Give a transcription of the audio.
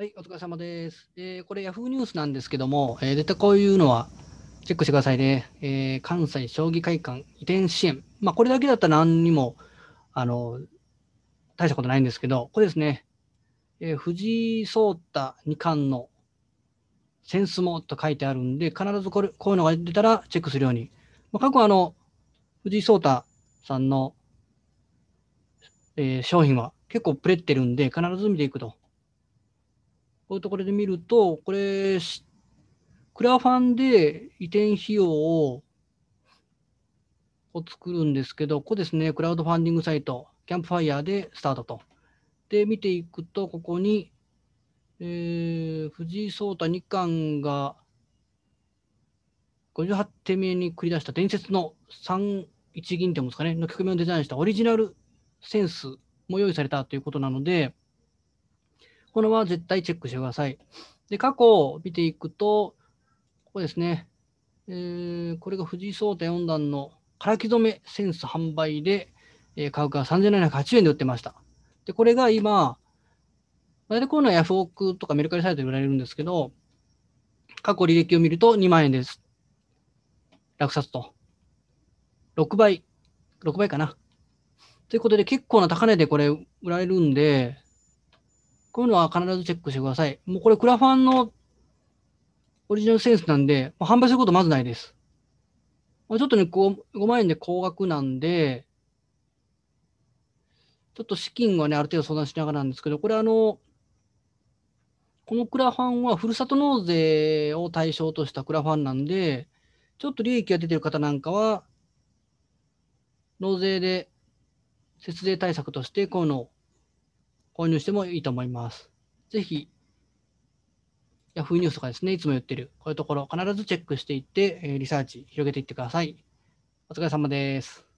はい、お疲れ様です。えーこれ Yahoo ニュースなんですけども、えー絶対こういうのはチェックしてくださいね。えー関西将棋会館移転支援。まあ、これだけだったら何にも、あの、大したことないんですけど、これですね、え藤井聡太二冠のセンスもと書いてあるんで、必ずこれ、こういうのが出たらチェックするように。まあ、過去あの、藤井聡太さんの、え商品は結構プレってるんで、必ず見ていくと。こういうところで見ると、これ、クラファンで移転費用をを作るんですけど、ここですね、クラウドファンディングサイト、キャンプファイヤーでスタートと。で、見ていくと、ここに、えー藤井聡太二冠が58手目に繰り出した伝説の3一銀っていうんですかね、の局面をデザインしたオリジナルセンスも用意されたということなので、これは絶対チェックしてください。で、過去を見ていくと、ここですね。えーこれが藤井聡太四段の唐木染めセンス販売で、えー価格が3780円で売ってました。で、これが今、大体こういうのはヤフオクとかメルカリサイトで売られるんですけど、過去履歴を見ると2万円です。落札と。6倍、6倍かな。ということで結構な高値でこれ売られるんで、こういうのは必ずチェックしてください。もうこれクラファンのオリジナルセンスなんで、もう販売することまずないです。まあちょっとね、5, 5万円で高額なんで、ちょっと資金はね、ある程度相談しながらなんですけど、これあの、このクラファンはふるさと納税を対象としたクラファンなんで、ちょっと利益が出てる方なんかは、納税で節税対策としてこういうのを購入してもいいと思います。ぜひ、Yahoo ニュースとかですね、いつも言ってる、こういうところ、必ずチェックしていって、リサーチ広げていってください。お疲れ様です。